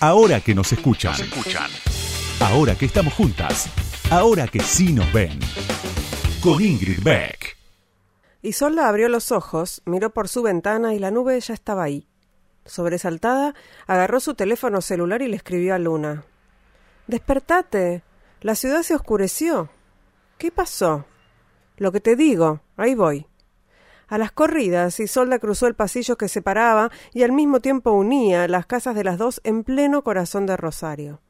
Ahora que nos escuchan. escuchan. Ahora que estamos juntas. Ahora que sí nos ven. Con Ingrid Beck. Isolda abrió los ojos, miró por su ventana y la nube ya estaba ahí. Sobresaltada, agarró su teléfono celular y le escribió a Luna. Despertate. La ciudad se oscureció. ¿Qué pasó? Lo que te digo. Ahí voy. A las corridas, Isolda cruzó el pasillo que separaba y al mismo tiempo unía las casas de las dos en pleno corazón de Rosario.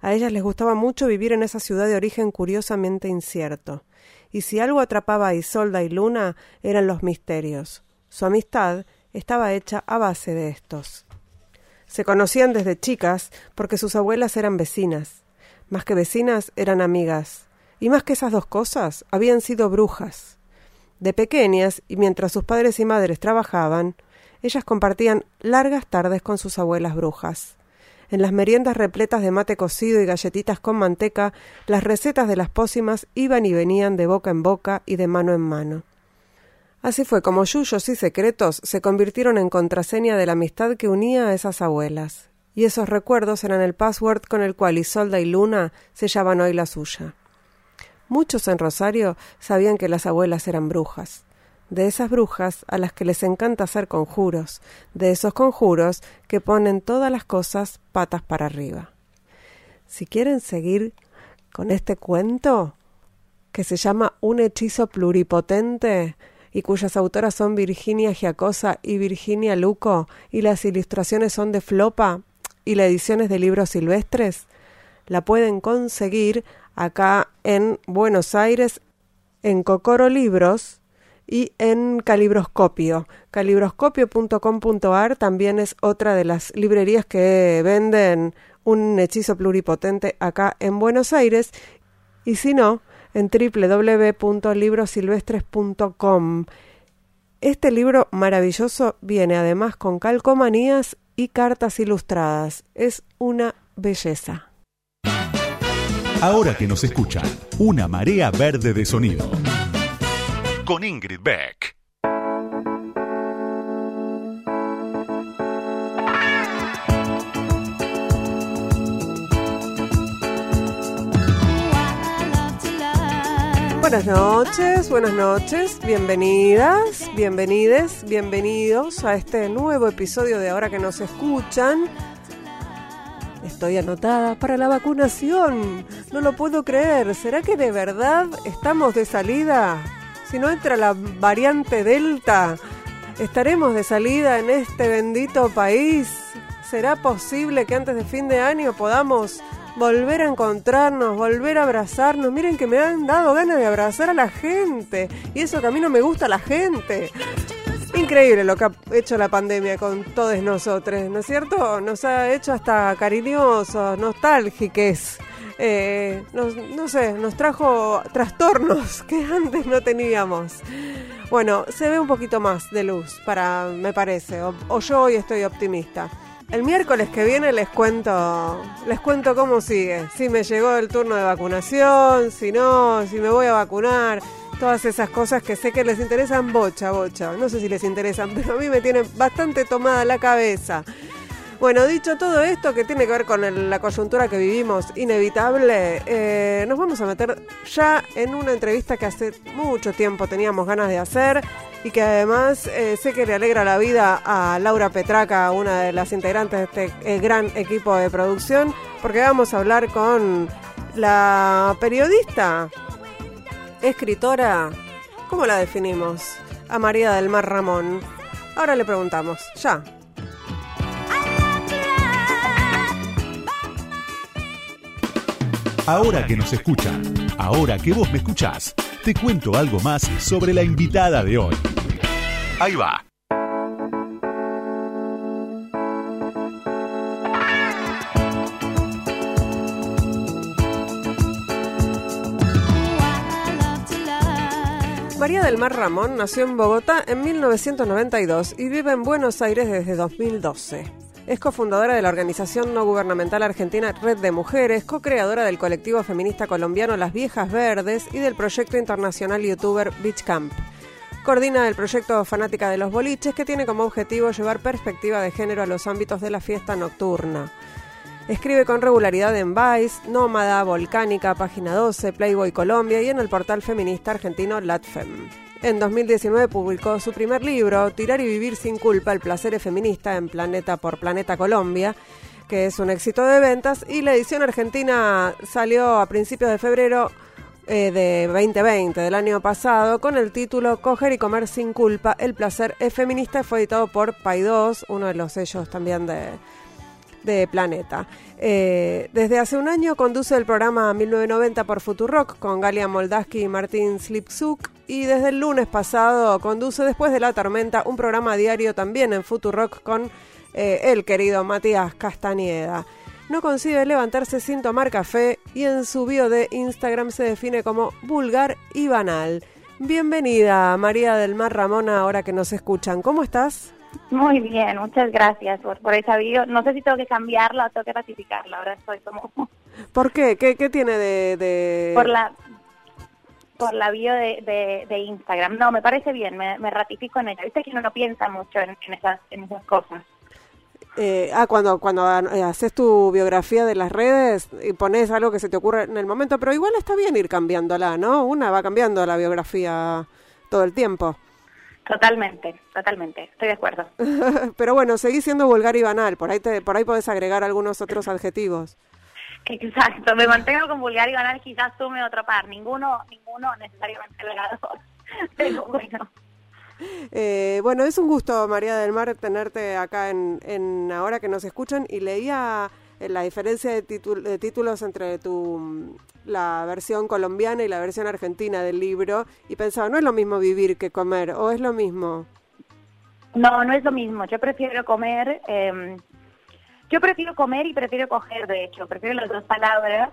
A ellas les gustaba mucho vivir en esa ciudad de origen curiosamente incierto. Y si algo atrapaba a Isolda y Luna, eran los misterios. Su amistad estaba hecha a base de estos. Se conocían desde chicas porque sus abuelas eran vecinas. Más que vecinas, eran amigas. Y más que esas dos cosas, habían sido brujas. De pequeñas, y mientras sus padres y madres trabajaban, ellas compartían largas tardes con sus abuelas brujas. En las meriendas repletas de mate cocido y galletitas con manteca, las recetas de las pócimas iban y venían de boca en boca y de mano en mano. Así fue como yuyos y secretos se convirtieron en contraseña de la amistad que unía a esas abuelas, y esos recuerdos eran el password con el cual Isolda y Luna sellaban hoy la suya. Muchos en Rosario sabían que las abuelas eran brujas, de esas brujas a las que les encanta hacer conjuros, de esos conjuros que ponen todas las cosas patas para arriba. Si quieren seguir con este cuento, que se llama Un hechizo pluripotente, y cuyas autoras son Virginia Giacosa y Virginia Luco, y las ilustraciones son de Flopa, y las ediciones de libros silvestres, la pueden conseguir acá en Buenos Aires, en Cocoro Libros y en Calibroscopio. Calibroscopio.com.ar también es otra de las librerías que venden un hechizo pluripotente acá en Buenos Aires y si no, en www.librosilvestres.com. Este libro maravilloso viene además con calcomanías y cartas ilustradas. Es una belleza. Ahora que nos escuchan, una marea verde de sonido. Con Ingrid Beck. Buenas noches, buenas noches, bienvenidas, bienvenides, bienvenidos a este nuevo episodio de Ahora que nos escuchan Estoy anotada para la vacunación. No lo puedo creer. ¿Será que de verdad estamos de salida? Si no entra la variante Delta, ¿estaremos de salida en este bendito país? ¿Será posible que antes de fin de año podamos volver a encontrarnos, volver a abrazarnos? Miren que me han dado ganas de abrazar a la gente. Y eso que a mí no me gusta la gente. Increíble lo que ha hecho la pandemia con todos nosotros, ¿no es cierto? Nos ha hecho hasta cariñosos, nostálgiques. Eh, no sé, nos trajo trastornos que antes no teníamos. Bueno, se ve un poquito más de luz, para, me parece, o, o yo hoy estoy optimista. El miércoles que viene les cuento, les cuento cómo sigue. Si me llegó el turno de vacunación, si no, si me voy a vacunar todas esas cosas que sé que les interesan bocha, bocha. No sé si les interesan, pero a mí me tienen bastante tomada la cabeza. Bueno, dicho todo esto que tiene que ver con la coyuntura que vivimos, inevitable, eh, nos vamos a meter ya en una entrevista que hace mucho tiempo teníamos ganas de hacer y que además eh, sé que le alegra la vida a Laura Petraca, una de las integrantes de este eh, gran equipo de producción, porque vamos a hablar con la periodista escritora, ¿cómo la definimos? A María del Mar Ramón. Ahora le preguntamos, ya. Ahora que nos escuchan, ahora que vos me escuchás, te cuento algo más sobre la invitada de hoy. Ahí va. María del Mar Ramón nació en Bogotá en 1992 y vive en Buenos Aires desde 2012. Es cofundadora de la organización no gubernamental argentina Red de Mujeres, co-creadora del colectivo feminista colombiano Las Viejas Verdes y del proyecto internacional youtuber Beach Camp. Coordina el proyecto Fanática de los Boliches, que tiene como objetivo llevar perspectiva de género a los ámbitos de la fiesta nocturna. Escribe con regularidad en Vice, Nómada, Volcánica, Página 12, Playboy Colombia y en el portal feminista argentino LatFem. En 2019 publicó su primer libro, Tirar y vivir sin culpa, el placer es feminista en Planeta por Planeta Colombia, que es un éxito de ventas y la edición argentina salió a principios de febrero eh, de 2020, del año pasado, con el título Coger y comer sin culpa, el placer es feminista, fue editado por Pay2, uno de los sellos también de, de Planeta. Eh, desde hace un año conduce el programa 1990 por Futurock con Galia Moldaski y Martín Slipsuk y desde el lunes pasado conduce Después de la Tormenta un programa diario también en Futurock con eh, el querido Matías Castañeda. No consigue levantarse sin tomar café y en su bio de Instagram se define como vulgar y banal. Bienvenida María del Mar Ramona, ahora que nos escuchan. ¿Cómo estás? Muy bien, muchas gracias por, por bio. No sé si tengo que cambiarla o tengo que ratificarla. Ahora estoy como... ¿Por qué? ¿Qué, qué tiene de, Por la por la bio de, de, Instagram. No, me parece bien, me, ratifico en ella. Viste que uno no piensa mucho en, esas, en esas cosas. Eh, ah, cuando, cuando eh, haces tu biografía de las redes y pones algo que se te ocurre en el momento, pero igual está bien ir cambiándola, ¿no? Una va cambiando la biografía todo el tiempo. Totalmente, totalmente, estoy de acuerdo. Pero bueno, seguís siendo vulgar y banal, por ahí te, por ahí podés agregar algunos otros adjetivos. Exacto, me mantengo con vulgar y banal, quizás sume otro par, ninguno, ninguno necesariamente legador, pero bueno. Eh, bueno, es un gusto, María del Mar, tenerte acá en, en ahora que nos escuchan y leía la diferencia de, de títulos entre tu la versión colombiana y la versión argentina del libro y pensaba, no es lo mismo vivir que comer, o es lo mismo. No, no es lo mismo. Yo prefiero comer, eh, yo prefiero comer y prefiero coger, de hecho, prefiero las dos palabras,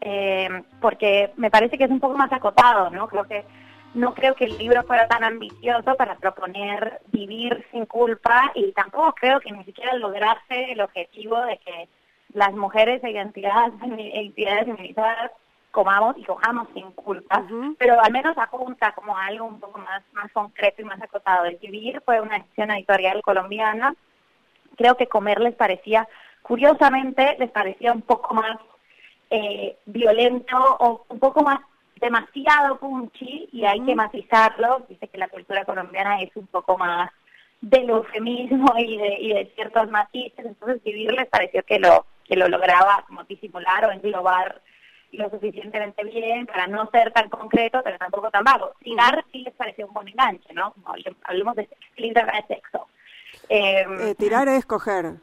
eh, porque me parece que es un poco más acotado, ¿no? Creo que no creo que el libro fuera tan ambicioso para proponer vivir sin culpa y tampoco creo que ni siquiera lograse el objetivo de que las mujeres e identidades, identidades feminizadas comamos y cojamos sin culpa, pero al menos apunta como algo un poco más, más concreto y más acotado. El vivir fue una decisión editorial colombiana. Creo que comer les parecía, curiosamente, les parecía un poco más eh, violento o un poco más demasiado punchy y hay que matizarlo. Dice que la cultura colombiana es un poco más del eufemismo y de, y de ciertos matices, entonces vivir les pareció que lo que lo lograba como disimular o englobar lo suficientemente bien para no ser tan concreto, pero tampoco tan vago. Tirar sí les pareció un buen enganche, ¿no? Hablemos de de sexo. Em, eh, tirar es coger.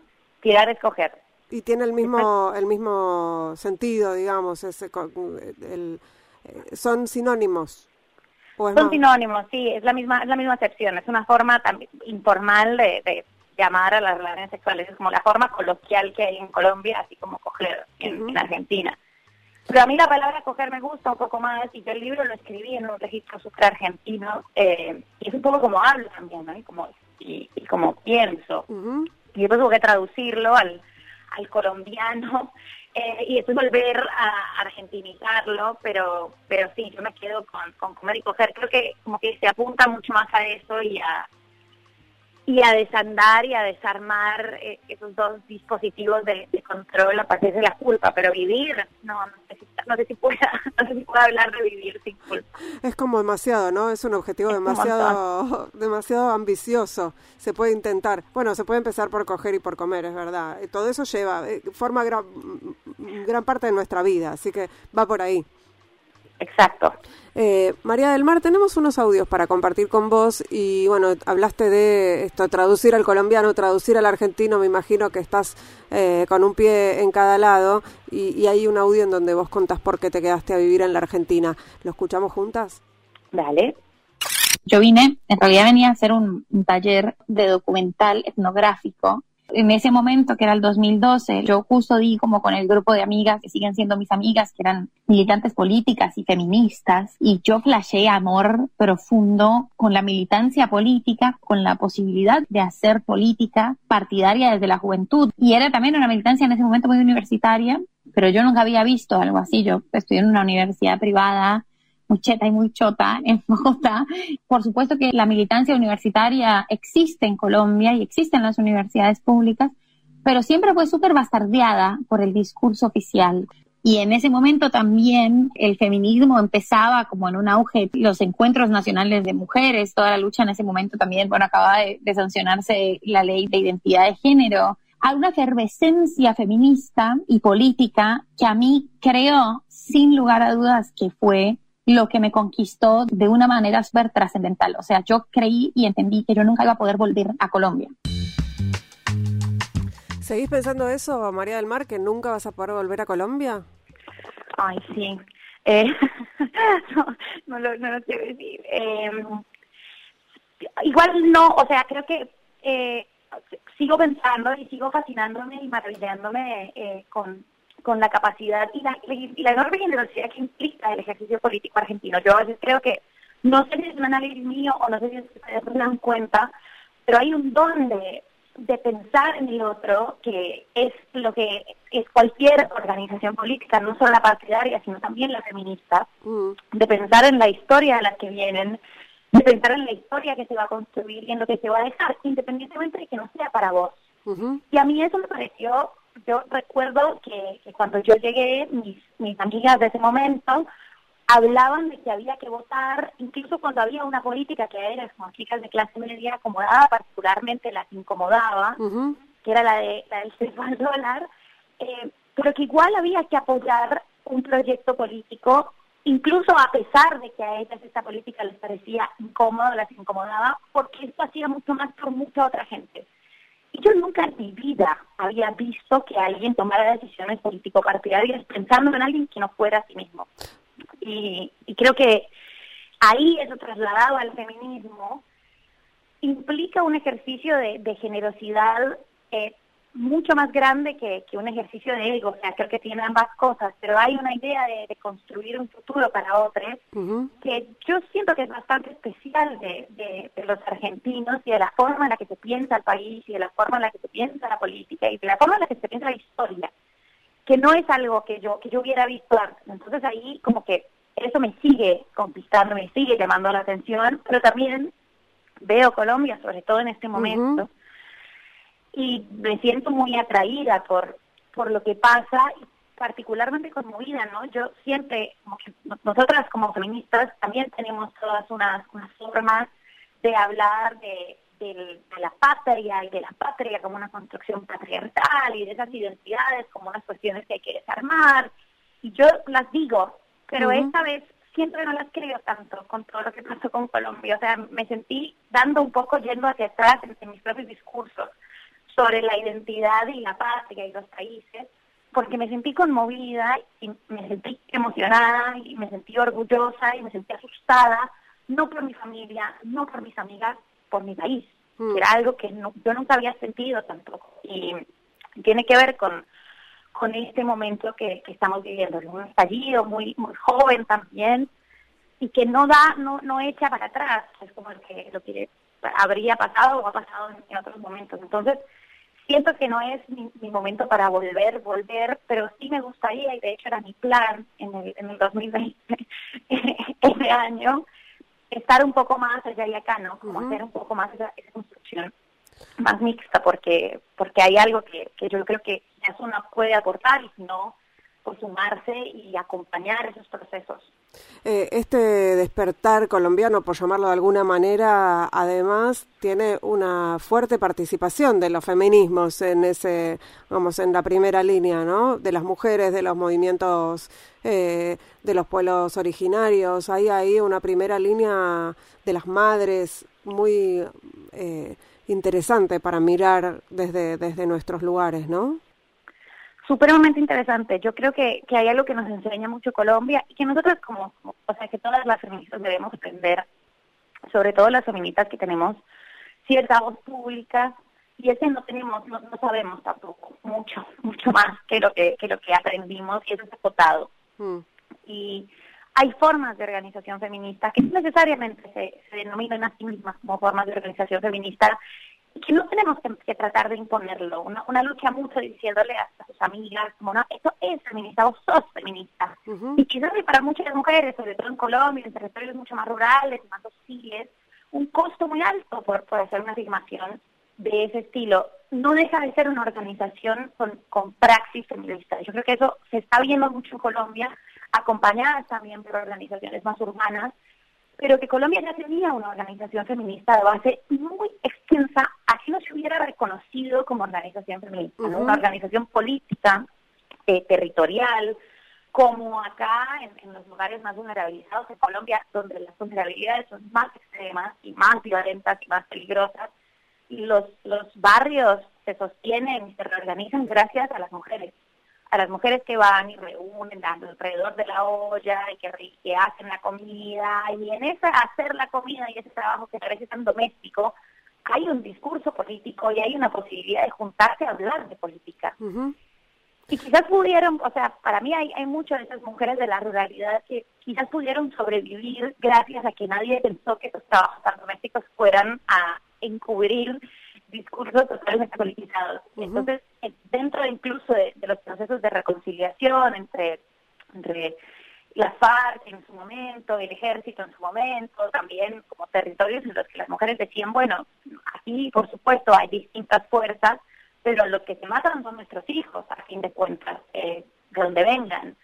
Tirar es coger. Y tiene el mismo el mismo sentido, digamos, ese, el, eh, son sinónimos. Son sinónimos, sí, es la misma es la misma acepción, es una forma informal de llamar a las relaciones sexuales. Es como la forma coloquial que hay en Colombia, así como coger en, Argentina. Pero a mí la palabra coger me gusta un poco más y yo el libro lo escribí en un registro super argentino eh, y es un poco como hablo también, ¿no? Y como, y, como pienso. Y después tuve que traducirlo al, al colombiano eh, y después volver a argentinizarlo, pero pero sí, yo me quedo con, con comer y coger. Creo que como que se apunta mucho más a eso y a, y a desandar y a desarmar eh, esos dos dispositivos de, control a partir de la culpa, pero vivir, no, no sé, si, no sé si pueda, no sé si pueda hablar de vivir sin culpa. Es como demasiado, ¿no? Es un objetivo demasiado, demasiado ambicioso. Se puede intentar, bueno, se puede empezar por coger y por comer, es verdad. Todo eso lleva, eh, forma gran, gran parte de nuestra vida, así que va por ahí. Exacto. Eh, María del Mar, tenemos unos audios para compartir con vos y bueno, hablaste de esto, traducir al colombiano, traducir al argentino, me imagino que estás eh, con un pie en cada lado y, hay un audio en donde vos contás por qué te quedaste a vivir en la Argentina. ¿Lo escuchamos juntas? Dale. Yo vine, en realidad venía a hacer un taller de documental etnográfico en ese momento, que era el 2012, yo justo di como con el grupo de amigas que siguen siendo mis amigas, que eran militantes políticas y feministas, y yo flashé amor profundo con la militancia política, con la posibilidad de hacer política partidaria desde la juventud. Y era también una militancia en ese momento muy universitaria, pero yo nunca había visto algo así. Yo estudié en una universidad privada, muy cheta y muy chota en Bogotá. Por supuesto que la militancia universitaria existe en Colombia y existe en las universidades públicas, pero siempre fue súper bastardeada por el discurso oficial. Y en ese momento también el feminismo empezaba como en un auge, los encuentros nacionales de mujeres, toda la lucha en ese momento también, bueno, acababa de, sancionarse la ley de identidad de género. Hay una efervescencia feminista y política que a mí creo, sin lugar a dudas, que fue lo que me conquistó de una manera súper trascendental. O sea, yo creí y entendí que yo nunca iba a poder volver a Colombia. ¿Seguís pensando eso, María del Mar, que nunca vas a poder volver a Colombia? Ay, sí. Eh, no, lo, no quiero decir. Em, igual no, o sea, creo que eh, sigo pensando y sigo fascinándome y maravillándome eh, con, con la capacidad y la, y la enorme generosidad que implica el ejercicio político argentino. Yo a veces creo que, no sé si es un análisis mío o no sé si ustedes se dan cuenta, pero hay un don de, de pensar en el otro, que es lo que es cualquier organización política, no solo la partidaria, sino también la feminista, mm. de pensar en la historia de las que vienen, de pensar en la historia que se va a construir y en lo que se va a dejar, independientemente de que no sea para vos. Y a mí eso me pareció, yo recuerdo que, que cuando yo llegué, mis, mis amigas de ese momento, hablaban de que había que votar, incluso cuando había una política que a ellas como chicas de clase media acomodaba, particularmente las incomodaba, que era la, de, la del peso al dólar, eh, pero que igual había que apoyar un proyecto político, incluso a pesar de que a ellas esta política les parecía incómodo, las incomodaba, porque esto hacía mucho más por mucha otra gente. Y yo nunca en mi vida había visto que alguien tomara decisiones político-partidarias pensando en alguien que no fuera a sí mismo. Y, creo que ahí eso trasladado al feminismo implica un ejercicio de, generosidad eh, mucho más grande que, un ejercicio de ego. O sea, creo que tiene ambas cosas, pero hay una idea de, construir un futuro para otros que yo siento que es bastante especial de, de, los argentinos y de la forma en la que se piensa el país y de la forma en la que se piensa la política y de la forma en la que se piensa la historia que no es algo que yo que yo hubiera visto antes. Entonces ahí como que eso me sigue conquistando, me sigue llamando la atención, pero también veo Colombia, sobre todo en este momento, y me siento muy atraída por, por lo que pasa, particularmente conmovida, ¿no? Yo siempre, como que nosotras como feministas también tenemos todas unas, unas formas de hablar de de la patria y de la patria como una construcción patriarcal y de esas identidades como unas cuestiones que hay que desarmar. Y yo las digo, pero esta vez siempre no las creo tanto con todo lo que pasó con Colombia. O sea, me sentí dando un poco yendo hacia atrás en, mis propios discursos sobre la identidad y la patria y los países, porque me sentí conmovida y me sentí emocionada y me sentí orgullosa y me sentí asustada, no por mi familia, no por mis amigas, por mi país, mm. era algo que yo nunca había sentido tampoco. Y tiene que ver con, con este momento que, estamos viviendo, un estallido muy, muy joven también, y que no da, no, no echa para atrás, es como el que lo que habría pasado o ha pasado en, otros momentos. Entonces, siento que no es mi, momento para volver, volver, pero sí me gustaría, y de hecho era mi plan en el, en el 2020, ese año, estar un poco más allá y acá, ¿no? Como hacer un poco más esa, construcción más mixta, porque porque hay algo que, que yo creo que ya una puede aportar y si no, pues sumarse y acompañar esos procesos. Eh, este despertar colombiano, por llamarlo de alguna manera, además tiene una fuerte participación de los feminismos en ese, vamos, en la primera línea, ¿no? De las mujeres, de los movimientos eh, de los pueblos originarios. Hay ahí una primera línea de las madres muy eh, interesante para mirar desde, desde nuestros lugares, ¿no? Supremamente interesante. Yo creo que, que hay algo que nos enseña mucho Colombia y que nosotros como, o sea, que todas las feministas debemos aprender, sobre todo las feministas que tenemos cierta voz pública y es que no tenemos, no, sabemos tampoco mucho, mucho más que lo que, que lo que aprendimos y eso es acotado. Mm. Y hay formas de organización feminista que no necesariamente se, se denominan a sí mismas como formas de organización feminista que no tenemos que, tratar de imponerlo, una, una, lucha mucho diciéndole a, sus amigas, como no, esto es feminista, vos sos feminista. Y quizás para muchas mujeres, sobre todo en Colombia, en territorios mucho más rurales, más hostiles, un costo muy alto por, por hacer una afirmación. de ese estilo, no deja de ser una organización con, con praxis feminista. Yo creo que eso se está viendo mucho en Colombia, acompañadas también por organizaciones más urbanas, pero que Colombia ya tenía una organización feminista de base muy extensa, así no se hubiera reconocido como organización feminista, una organización política, eh, territorial, como acá en, los lugares más vulnerabilizados de Colombia, donde las vulnerabilidades son más extremas y más violentas y más peligrosas, y los, los barrios se sostienen y se reorganizan gracias a las mujeres, a las mujeres que van y reúnen alrededor de la olla y que, que hacen la comida, y en ese hacer la comida y ese trabajo que parece tan doméstico, hay un discurso político y hay una posibilidad de juntarse a hablar de política. Y quizás pudieron, o sea, para mí hay, hay muchas de esas mujeres de la ruralidad que quizás pudieron sobrevivir gracias a que nadie pensó que esos trabajos tan domésticos fueran a encubrir discursos totalmente politizados. Entonces, eh, dentro incluso de, los procesos de reconciliación entre, entre las FARC en su momento, el ejército en su momento, también como territorios en los que las mujeres decían, bueno, aquí por supuesto hay distintas fuerzas, pero lo que se matan son nuestros hijos, a fin de cuentas, eh, de donde vengan.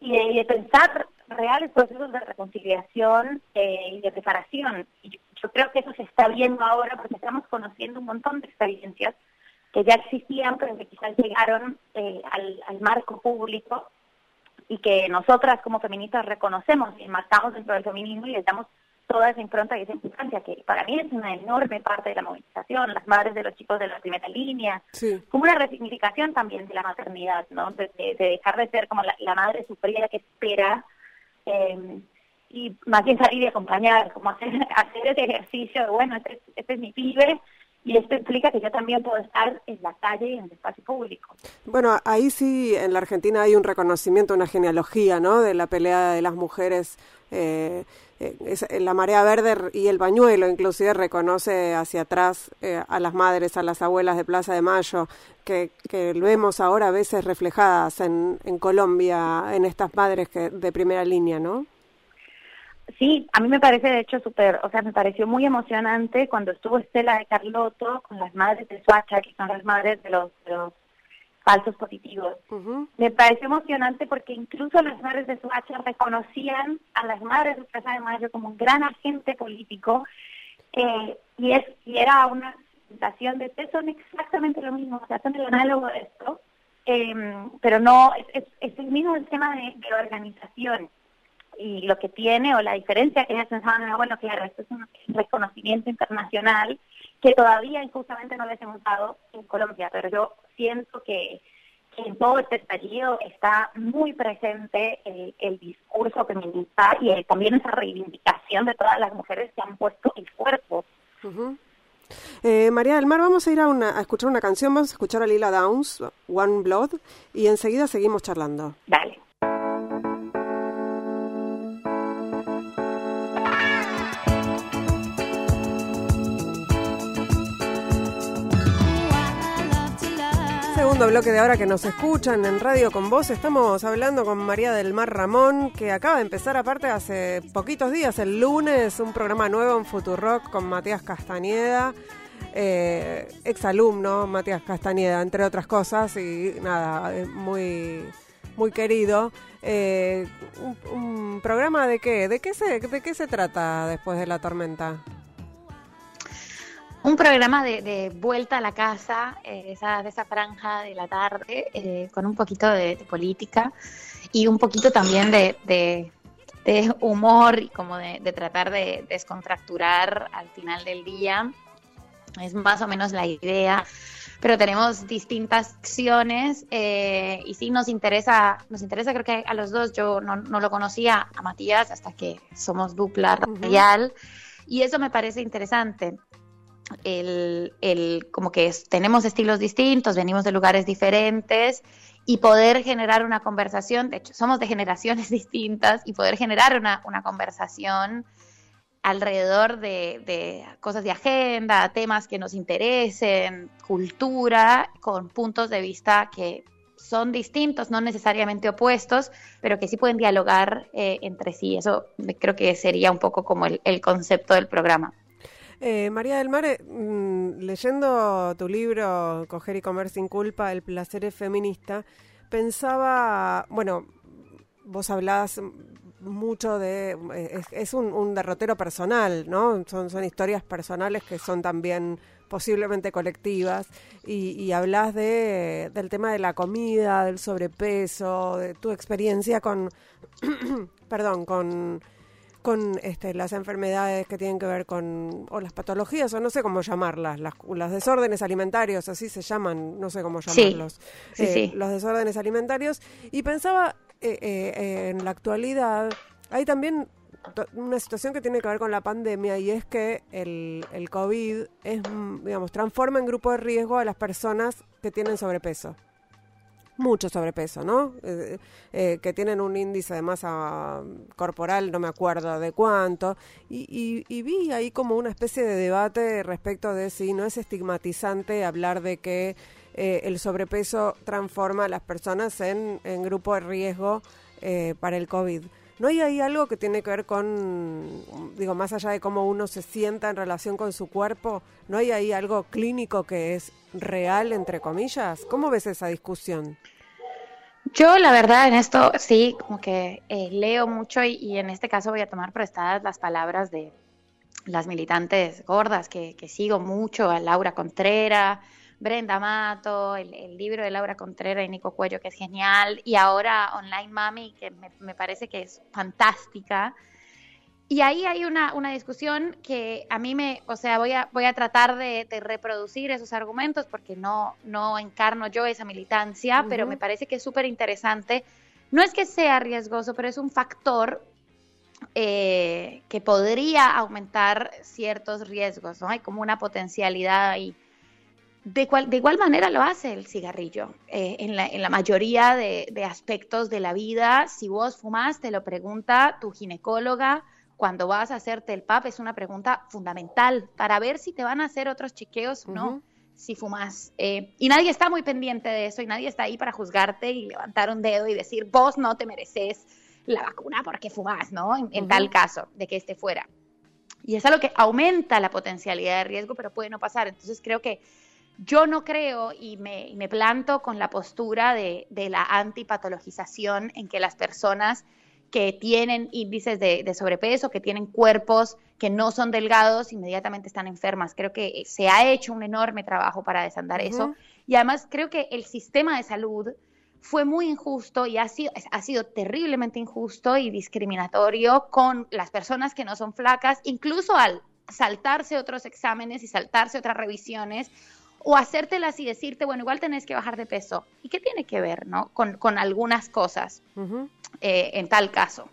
Y, de pensar reales procesos de reconciliación eh, y de reparación. Y yo, creo que eso se está viendo ahora porque estamos conociendo un montón de experiencias que ya existían, pero que quizás llegaron eh, al, al marco público y que nosotras como feministas reconocemos y enmarcamos dentro del feminismo y les damos toda esa impronta y esa importancia, que para mí es una enorme parte de la movilización, las madres de los chicos de la primera línea, como una resignificación también de la maternidad, ¿no? De, dejar de ser como la, madre sufrida que espera eh, y más bien salir y acompañar, como hacer, hacer ese ejercicio de, bueno, este, este es mi pibe, y esto implica que yo también puedo estar en la calle y en el espacio público. Bueno, ahí sí en la Argentina hay un reconocimiento, una genealogía, ¿no? De la pelea de las mujeres eh, eh, eh, la marea verde y el bañuelo inclusive reconoce hacia atrás eh, a las madres, a las abuelas de Plaza de Mayo, que, que vemos ahora a veces reflejadas en, en Colombia, en estas madres que, de primera línea, ¿no? Sí, a mí me parece de hecho súper, o sea, me pareció muy emocionante cuando estuvo Estela de Carlotto con las madres de Suacha, que son las madres de los, de los falsos positivos. Me pareció emocionante porque incluso las madres de Suacha reconocían a las madres de Plaza de Mayo como un gran agente político eh, y es y era una sensación de que son exactamente lo mismo, o sea, son el análogo de esto, em, pero no, es, es, el mismo tema de, organización y lo que tiene o la diferencia que ellas pensaban bueno, claro, esto es un reconocimiento internacional que todavía injustamente no les hemos dado en Colombia, pero yo siento que, en todo este estallido está muy presente el, discurso feminista y también esa reivindicación de todas las mujeres que han puesto el cuerpo. Eh, María del Mar, vamos a ir a, a escuchar una canción, vamos a escuchar a Lila Downs, One Blood, y enseguida seguimos charlando. Dale. Bloque de ahora que nos escuchan en Radio con Vos. Estamos hablando con María del Mar Ramón, que acaba de empezar, aparte, hace poquitos días, el lunes, un programa nuevo en Futurock con Matías Castañeda, eh, exalumno Matías Castañeda, entre otras cosas, y nada, muy, muy querido. Eh, un, programa de qué? ¿De qué, se, ¿De qué se trata después de la tormenta? Un programa de, vuelta a la casa, eh, esa, de esa franja de la tarde, eh, con un poquito de, política y un poquito también de, humor y como de, tratar de descontracturar al final del día. Es más o menos la idea, pero tenemos distintas acciones eh, y sí nos interesa, nos interesa creo que a los dos, yo no, lo conocía a Matías hasta que somos dupla real y eso me parece interesante el, el, como que tenemos estilos distintos, venimos de lugares diferentes y poder generar una conversación, de hecho somos de generaciones distintas y poder generar una, una conversación alrededor de, de, cosas de agenda, temas que nos interesen, cultura, con puntos de vista que son distintos, no necesariamente opuestos, pero que sí pueden dialogar eh, entre sí. Eso creo que sería un poco como el, el concepto del programa. Eh, María del Mar, mm, leyendo tu libro Coger y Comer sin culpa, El placer es feminista, pensaba, bueno, vos hablás mucho de, eh, es, un, derrotero personal, ¿no? Son, son historias personales que son también posiblemente colectivas, y, y hablas de, del tema de la comida, del sobrepeso, de tu experiencia con, perdón, con con este, las enfermedades que tienen que ver con, o las patologías, o no sé cómo llamarlas, las, las desórdenes alimentarios, así se llaman, no sé cómo llamarlos, eh, los desórdenes alimentarios, y pensaba eh, eh, en la actualidad, hay también una situación que tiene que ver con la pandemia y es que el, el COVID es, digamos, transforma en grupo de riesgo a las personas que tienen sobrepeso mucho sobrepeso, ¿no? Eh, eh, que tienen un índice de masa corporal, no me acuerdo de cuánto, y, vi ahí como una especie de debate respecto de si no es estigmatizante hablar de que eh, el sobrepeso transforma a las personas en, en grupo de riesgo para el COVID. ¿No hay ahí algo que tiene que ver con, digo, más allá de cómo uno se sienta en relación con su cuerpo, ¿no hay ahí algo clínico que es real, entre comillas? ¿Cómo ves esa discusión? Yo, la verdad, en esto sí, como que eh, leo mucho y, en este caso voy a tomar prestadas las palabras de las militantes gordas que, sigo mucho, a Laura Contrera, Brenda Mato, el, libro de Laura Contreras y Nico Cuello, que es genial, y ahora Online Mami, que me, parece que es fantástica. Y ahí hay una, una, discusión que a mí me, o sea, voy a, voy a tratar de, reproducir esos argumentos porque no, no encarno yo esa militancia, pero me parece que es súper interesante. No es que sea riesgoso, pero es un factor eh, que podría aumentar ciertos riesgos, ¿no? Hay como una potencialidad ahí. De, cual, de igual manera lo hace el cigarrillo. Eh, en, la, en, la, mayoría de, de, aspectos de la vida, si vos fumas, te lo pregunta tu ginecóloga cuando vas a hacerte el PAP, es una pregunta fundamental para ver si te van a hacer otros chequeos o no. si fumas. Eh, y nadie está muy pendiente de eso y nadie está ahí para juzgarte y levantar un dedo y decir, vos no te mereces la vacuna porque fumas, ¿no? En, tal caso, de que esté fuera. Y es algo que aumenta la potencialidad de riesgo, pero puede no pasar. Entonces creo que yo no creo y me, me planto con la postura de, de, la antipatologización en que las personas que tienen índices de, sobrepeso, que tienen cuerpos que no son delgados, inmediatamente están enfermas. Creo que se ha hecho un enorme trabajo para desandar eso. Y además creo que el sistema de salud fue muy injusto y ha sido, ha sido terriblemente injusto y discriminatorio con las personas que no son flacas, incluso al saltarse otros exámenes y saltarse otras revisiones o hacértelas y decirte, bueno, igual tenés que bajar de peso. ¿Y qué tiene que ver, no? Con, con algunas cosas eh, en tal caso.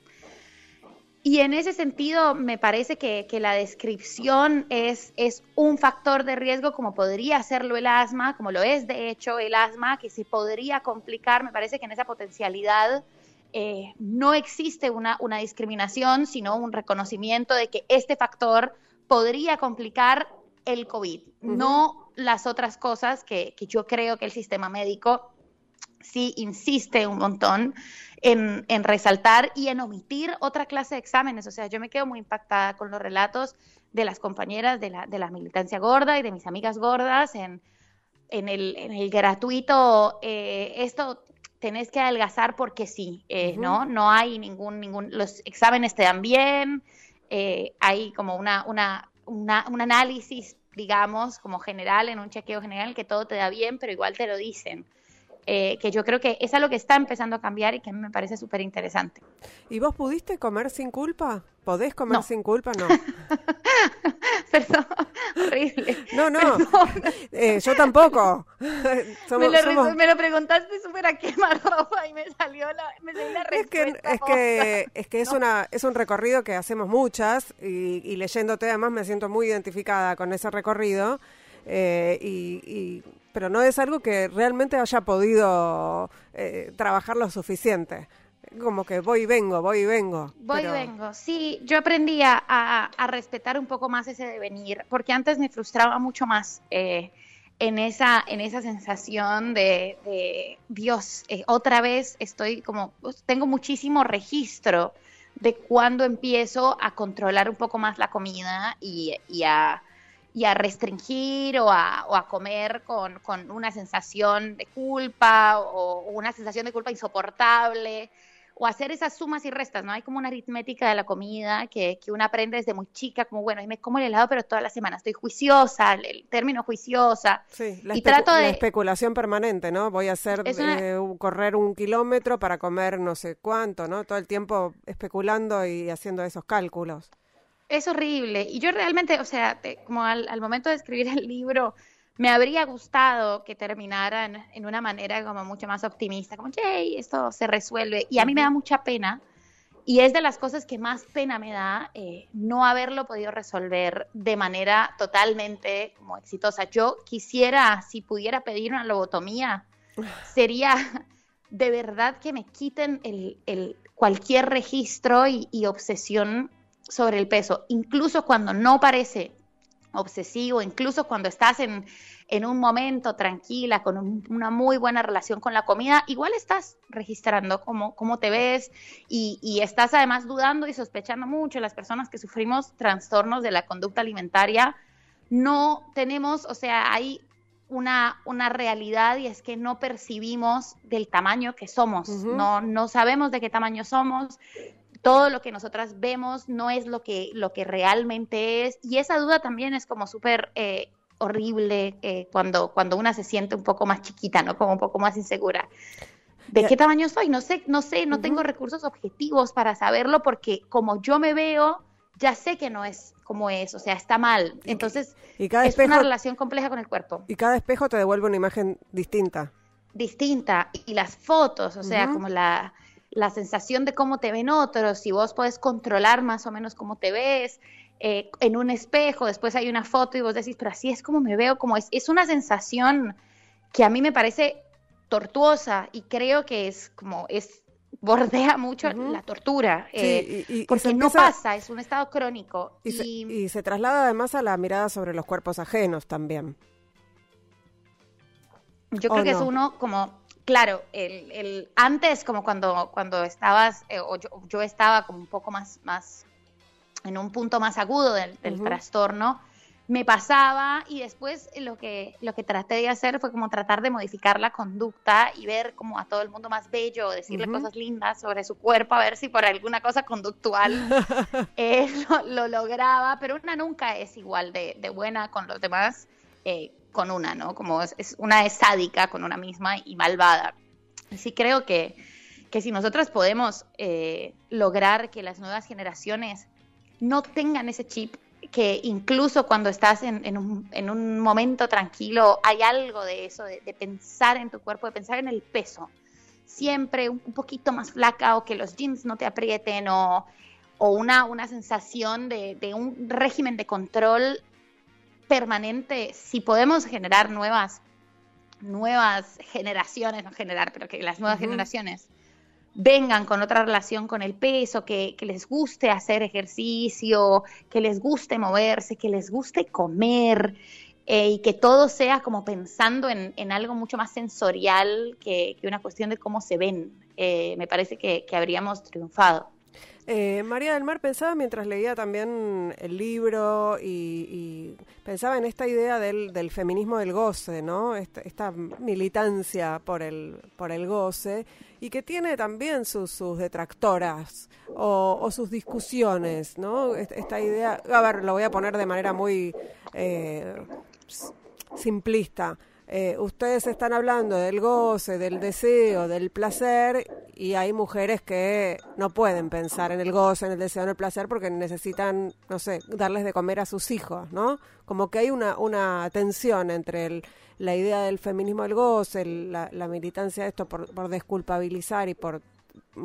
Y en ese sentido, me parece que, que, la descripción es, es un factor de riesgo como podría serlo el asma, como lo es de hecho el asma, que se podría complicar. Me parece que en esa potencialidad eh, no existe una, una discriminación, sino un reconocimiento de que este factor podría complicar el COVID, no las otras cosas que, yo creo que el sistema médico sí insiste un montón en, resaltar y en omitir otra clase de exámenes. O sea, yo me quedo muy impactada con los relatos de las compañeras de la, de la militancia gorda y de mis amigas gordas en, en, el, en el, gratuito. Eh, esto tenés que adelgazar porque sí, eh, ¿no? No hay ningún, ningún, los exámenes te dan bien, eh, hay como una, una un análisis, digamos, como general, en un chequeo general, que todo te da bien, pero igual te lo dicen. Eh, que yo creo que es algo que está empezando a cambiar y que a mí me parece súper interesante. ¿Y vos pudiste comer sin culpa? ¿Podés comer sin culpa? No. Perdón, horrible. No, no, eh, yo tampoco. me, lo, preguntaste súper a quemarropa y me salió la, me salió la respuesta. Es que, es que, es, una, es un recorrido que hacemos muchas y, y leyéndote además me siento muy identificada con ese recorrido. Eh, y, pero no es algo que realmente haya podido eh, trabajar lo suficiente. Como que voy y vengo, voy y vengo. Voy y vengo. Sí, yo aprendí a, respetar un poco más ese devenir, porque antes me frustraba mucho más eh, en, esa, en esa sensación de, Dios, otra vez estoy como, pues, tengo muchísimo registro de cuando empiezo a controlar un poco más la comida y, y a y a restringir o a, o a comer con, con, una sensación de culpa o, una sensación de culpa insoportable o hacer esas sumas y restas, ¿no? Hay como una aritmética de la comida que, que uno aprende desde muy chica, como, bueno, y me como el helado, pero toda la semana estoy juiciosa, el, término juiciosa. Sí, la, y trato de... especulación permanente, ¿no? Voy a hacer, eh, correr un kilómetro para comer no sé cuánto, ¿no? Todo el tiempo especulando y haciendo esos cálculos. Es horrible. Y yo realmente, o sea, como al, al momento de escribir el libro, me habría gustado que terminaran en una manera como mucho más optimista, como, yay, esto se resuelve. Y a mí me da mucha pena, y es de las cosas que más pena me da eh, no haberlo podido resolver de manera totalmente como exitosa. Yo quisiera, si pudiera pedir una lobotomía, sería de verdad que me quiten el, cualquier registro y, y obsesión sobre el peso, incluso cuando no parece obsesivo, incluso cuando estás en, un momento tranquila, con una muy buena relación con la comida, igual estás registrando cómo, cómo te ves y, estás además dudando y sospechando mucho. Las personas que sufrimos trastornos de la conducta alimentaria, no tenemos, o sea, hay una, una realidad y es que no percibimos del tamaño que somos, no, no sabemos de qué tamaño somos, todo lo que nosotras vemos no es lo que, lo que realmente es. Y esa duda también es como súper eh, horrible eh, cuando, cuando una se siente un poco más chiquita, ¿no? Como un poco más insegura. ¿De qué tamaño soy? No sé, no sé, no tengo recursos objetivos para saberlo porque como yo me veo, ya sé que no es como es, o sea, está mal. Entonces, es una relación compleja con el cuerpo. Y cada espejo te devuelve una imagen distinta. Distinta. Y las fotos, o sea, como la la sensación de cómo te ven otros, si vos podés controlar más o menos cómo te ves, eh, en un espejo, después hay una foto y vos decís, pero así es como me veo, como es, es una sensación que a mí me parece tortuosa y creo que es como, es bordea mucho la tortura, eh, porque no pasa, es un estado crónico. Y, Se, y se traslada además a la mirada sobre los cuerpos ajenos también. Yo creo que es uno como claro, el, el, antes como cuando, cuando estabas, eh, o yo, estaba como un poco más, más, en un punto más agudo del, trastorno, me pasaba y después lo que, lo que traté de hacer fue como tratar de modificar la conducta y ver como a todo el mundo más bello, decirle cosas lindas sobre su cuerpo, a ver si por alguna cosa conductual eh, lo, lograba, pero una nunca es igual de, de buena con los demás. Eh, con una, ¿no? Como es, una es sádica con una misma y malvada. Y sí creo que, que si nosotras podemos eh, lograr que las nuevas generaciones no tengan ese chip, que incluso cuando estás en, un, momento tranquilo, hay algo de eso, de, pensar en tu cuerpo, de pensar en el peso. Siempre un poquito más flaca o que los jeans no te aprieten o, o una, una sensación de, de, un régimen de control permanente, si podemos generar nuevas, nuevas generaciones, no generar, pero que las nuevas generaciones vengan con otra relación con el peso, que, les guste hacer ejercicio, que les guste moverse, que les guste comer eh, y que todo sea como pensando en, algo mucho más sensorial que, una cuestión de cómo se ven. Eh, me parece que habríamos triunfado. Eh, María del Mar pensaba mientras leía también el libro y, pensaba en esta idea del, feminismo del goce, ¿no? Esta, militancia por el, por el goce y que tiene también sus, detractoras o, sus discusiones, ¿no? Esta idea, a ver, lo voy a poner de manera muy eh, simplista eh, ustedes están hablando del goce, del deseo, del placer, y hay mujeres que no pueden pensar en el goce, en el deseo, en el placer, porque necesitan, no sé, darles de comer a sus hijos, ¿no? Como que hay una, una tensión entre la idea del feminismo del goce, la, militancia de esto por, desculpabilizar y por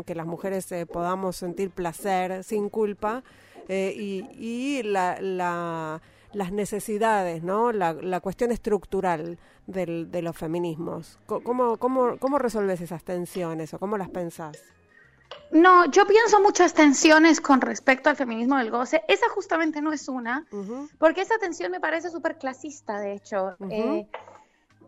que las mujeres eh, podamos sentir placer sin culpa, eh, y, y la las necesidades, ¿no? La, la cuestión estructural del, de los feminismos. ¿Cómo, cómo, ¿Cómo resolves esas tensiones o cómo las pensás? No, yo pienso muchas tensiones con respecto al feminismo del goce. Esa justamente no es una, porque esa tensión me parece súper clasista, de hecho. Eh,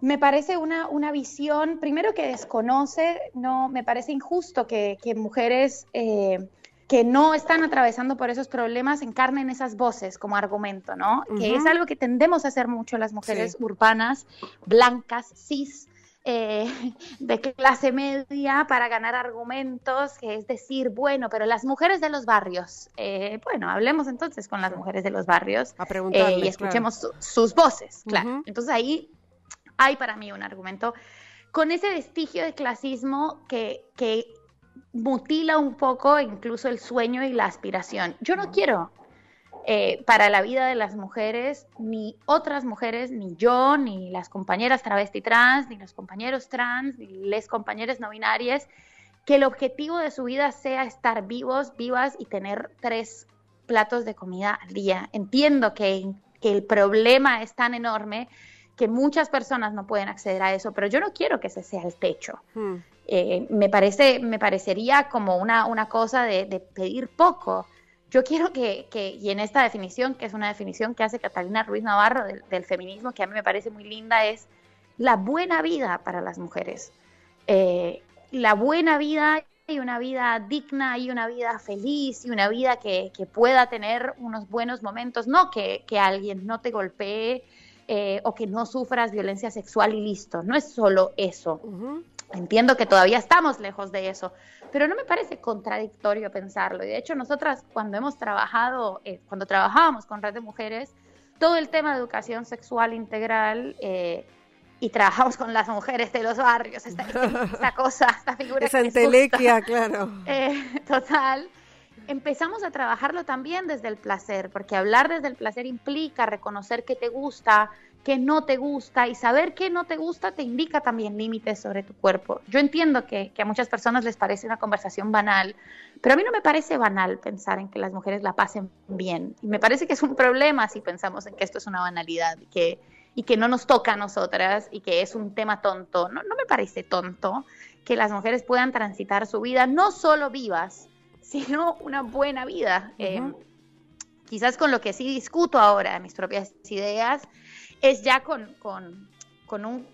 me parece una, una visión, primero que desconoce, no, me parece injusto que, que mujeres... Eh, que no están atravesando por esos problemas encarnen esas voces como argumento, ¿no? Que es algo que tendemos a hacer mucho las mujeres urbanas, blancas, cis, eh, de clase media para ganar argumentos, que es decir, bueno, pero las mujeres de los barrios, eh, bueno, hablemos entonces con las mujeres de los barrios eh, y escuchemos sus voces, claro. Entonces ahí hay para mí un argumento con ese vestigio de clasismo que, que mutila un poco incluso el sueño y la aspiración. Yo no quiero eh, para la vida de las mujeres, ni otras mujeres, ni yo, ni las compañeras travesti trans, ni los compañeros trans, ni les compañeras no binarias, que el objetivo de su vida sea estar vivos, vivas y tener tres platos de comida al día. Entiendo que, el problema es tan enorme que muchas personas no pueden acceder a eso, pero yo no quiero que ese sea el techo. Hmm. Eh, me, parece, me parecería como una, una cosa de, pedir poco. Yo quiero que, y en esta definición, que es una definición que hace Catalina Ruiz Navarro del, feminismo, que a mí me parece muy linda, es la buena vida para las mujeres. Eh, la buena vida y una vida digna y una vida feliz y una vida que, pueda tener unos buenos momentos, no que, alguien no te golpee eh, o que no sufras violencia sexual y listo, no es solo eso. Entiendo que todavía estamos lejos de eso, pero no me parece contradictorio pensarlo. Y de hecho, nosotras cuando hemos trabajado, eh, cuando trabajábamos con Red de Mujeres, todo el tema de educación sexual integral eh, y trabajamos con las mujeres de los barrios, esta, cosa, esta figura. Esa entelequia, claro. Eh, total. Empezamos a trabajarlo también desde el placer, porque hablar desde el placer implica reconocer que te gusta, que no te gusta y saber que no te gusta te indica también límites sobre tu cuerpo. Yo entiendo que, a muchas personas les parece una conversación banal, pero a mí no me parece banal pensar en que las mujeres la pasen bien. Y me parece que es un problema si pensamos en que esto es una banalidad y que, y que no nos toca a nosotras y que es un tema tonto. No, no me parece tonto que las mujeres puedan transitar su vida no solo vivas, sino una buena vida. Eh, quizás con lo que sí discuto ahora, mis propias ideas, es ya con,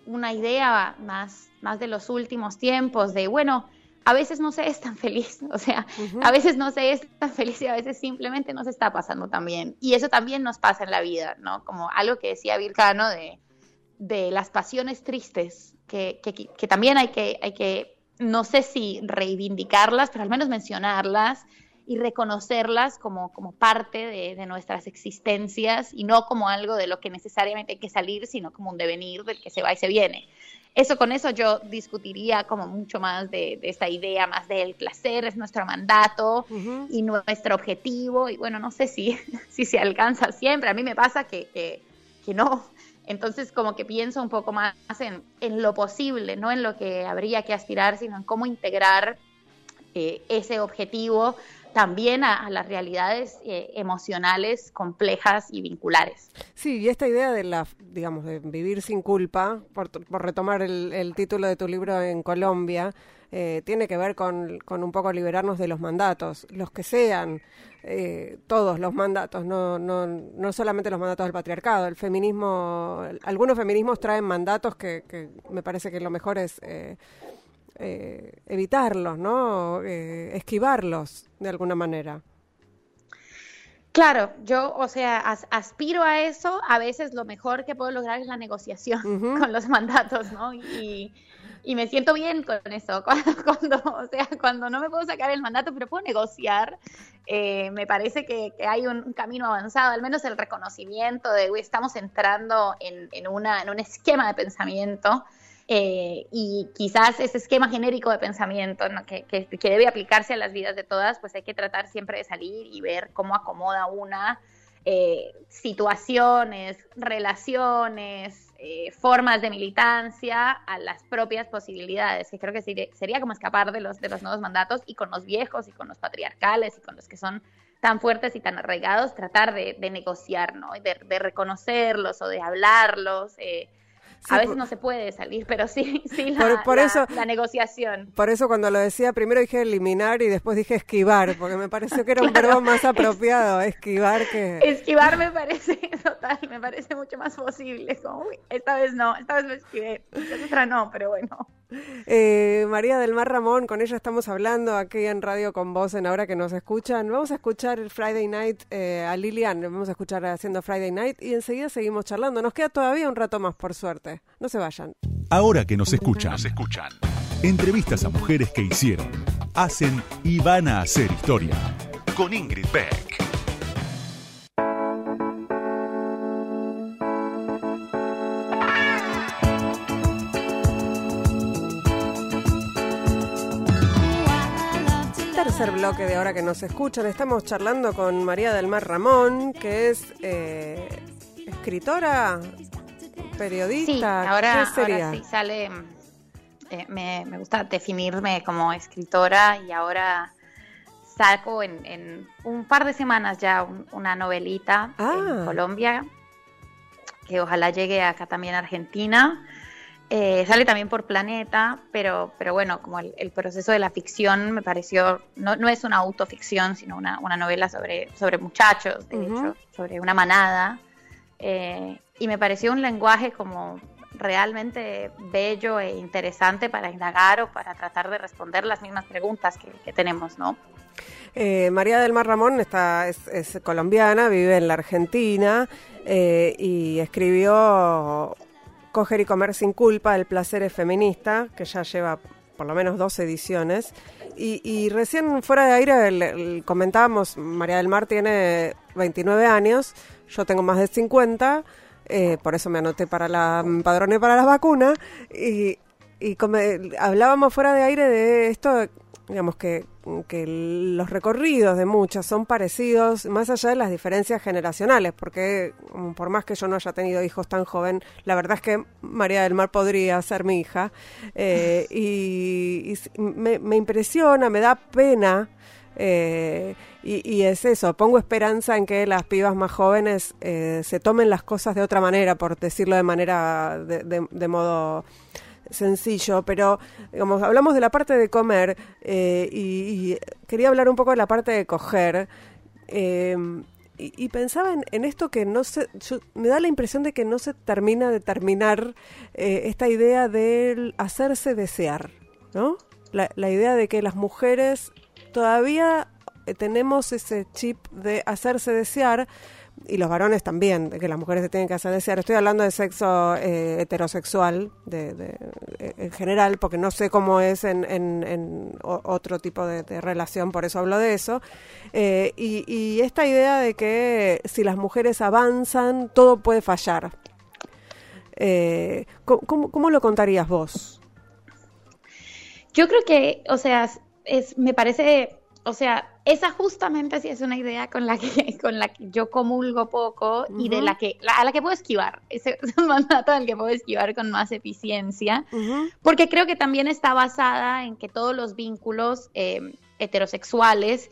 una idea más, más de los últimos tiempos, de, bueno, a veces no se es tan feliz, o sea, a veces no se es tan feliz y a veces simplemente no se está pasando tan bien. Y eso también nos pasa en la vida, ¿no? Como algo que decía Vircano de, de las pasiones tristes, que, que, también hay que, hay que, no sé si reivindicarlas, pero al menos mencionarlas y reconocerlas como, como parte de, nuestras existencias y no como algo de lo que necesariamente hay que salir, sino como un devenir del que se va y se viene. Eso con eso yo discutiría como mucho más de, esta idea más del placer, es nuestro mandato y nuestro objetivo. Y bueno, no sé si, si se alcanza siempre, a mí me pasa que, que, no, entonces, como que pienso un poco más en, en, lo posible, no en lo que habría que aspirar, sino en cómo integrar eh, ese objetivo también a, las realidades eh, emocionales complejas y vinculares. Sí, y esta idea de la, digamos, de vivir sin culpa, por, retomar el, título de tu libro en Colombia, eh, tiene que ver con, un poco liberarnos de los mandatos, los que sean, eh, todos los mandatos, no, no, no solamente los mandatos del patriarcado. El feminismo, algunos feminismos traen mandatos que, que me parece que lo mejor es eh, evitarlos, ¿no? Eh, esquivarlos de alguna manera. Claro, yo, o sea, aspiro a eso. A veces lo mejor que puedo lograr es la negociación con los mandatos, ¿no? Y, me siento bien con eso. Cuando, o sea, cuando no me puedo sacar el mandato, pero puedo negociar, eh, me parece que, hay un, camino avanzado, al menos el reconocimiento de, uy, estamos entrando en, en, una, en un esquema de pensamiento eh, y quizás ese esquema genérico de pensamiento que, debe aplicarse a las vidas de todas, pues hay que tratar siempre de salir y ver cómo acomoda una eh, situaciones, relaciones, eh, formas de militancia a las propias posibilidades, que creo que sería, como escapar de los, de los nuevos mandatos y con los viejos y con los patriarcales y con los que son tan fuertes y tan arraigados, tratar de, negociar, ¿no? De, de, reconocerlos o de hablarlos. Eh, a veces no se puede salir, pero sí, sí la, por, eso, la, negociación. Por eso cuando lo decía, primero dije eliminar y después dije esquivar, porque me pareció que era un verbo más apropiado, esquivar que... Esquivar me parece, total, me parece mucho más posible. esta vez no, esta vez lo esquivé, esta otra no, pero bueno. Eh, María del Mar Ramón, con ella estamos hablando aquí en Radio con Vos en Ahora que nos escuchan. Vamos a escuchar el Friday Night eh, a Lilian, vamos a escuchar haciendo Friday Night y enseguida seguimos charlando. Nos queda todavía un rato más, por suerte. No se vayan. Ahora que nos escuchan, nos escuchan. Entrevistas a mujeres que hicieron, hacen y van a hacer historia. Con Ingrid Beck. Tercer bloque de ahora que nos escuchan. Estamos charlando con María del Mar Ramón, que es eh, escritora, periodista. Sí, ahora, sería? sí sale. Eh, me, gusta definirme como escritora y ahora saco en, un par de semanas ya una novelita en ah. Colombia que ojalá llegue acá también a Argentina. Eh, sale también por Planeta, pero, pero bueno, como el, proceso de la ficción me pareció, no, no es una autoficción, sino una, una novela sobre, sobre muchachos, de hecho, sobre una manada. Eh, y me pareció un lenguaje como realmente bello e interesante para indagar o para tratar de responder las mismas preguntas que, tenemos, ¿no? Eh, María del Mar Ramón está, es, es colombiana, vive en la Argentina y escribió Coger y comer sin culpa, El placer es feminista, que ya lleva por lo menos dos ediciones. Y, recién fuera de aire comentábamos, María del Mar tiene 29 años, yo tengo más de 50, eh, por eso me anoté para la para las vacunas. Y, y hablábamos fuera de aire de esto digamos que, que los recorridos de muchas son parecidos, más allá de las diferencias generacionales, porque mm, por más que yo no haya tenido hijos tan joven, la verdad es que María del Mar podría ser mi hija, eh, y, me, impresiona, me da pena. Eh, y, es eso, pongo esperanza en que las pibas más jóvenes eh, se tomen las cosas de otra manera, por decirlo de manera, de modo sencillo, pero digamos, hablamos de la parte de comer eh, y, quería hablar un poco de la parte de coger. Em, y, pensaba en, esto que no se, me da la impresión de que no se termina de terminar eh, esta idea de hacerse desear, ¿no? La, la idea de que las mujeres todavía eh, tenemos ese chip de hacerse desear, y los varones también, de que las mujeres se tienen que hacer desear. Estoy hablando de sexo eh, heterosexual de, eh, en general, porque no sé cómo es en, en, otro tipo de, relación, por eso hablo de eso. Eh, y, esta idea de que si las mujeres avanzan, todo puede fallar. ¿cómo, ¿cómo, lo contarías vos? Yo creo que, o sea, es, me parece o sea, esa justamente sí es una idea con la que, con la que yo comulgo poco y de la que, a la que puedo esquivar. Ese es un mandato al que puedo esquivar con más eficiencia, porque creo que también está basada en que todos los vínculos em, heterosexuales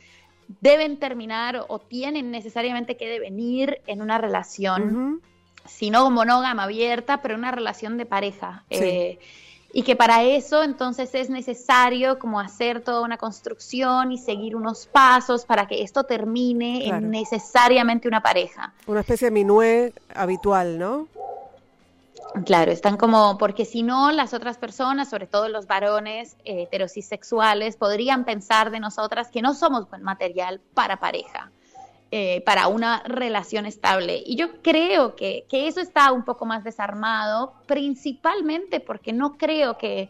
deben terminar o tienen necesariamente que devenir en una relación, si no monógama abierta, pero una relación de pareja. Eh, y que para eso entonces es necesario como hacer toda una construcción y seguir unos pasos para que esto termine en necesariamente una pareja. Una especie de minué habitual, ¿no? Claro, están como, porque si no, las otras personas, sobre todo los varones eh, heterosexuales, podrían pensar de nosotras que no somos buen material para pareja. Eh, para una relación estable. Y yo creo que, eso está un poco más desarmado, principalmente porque no creo que,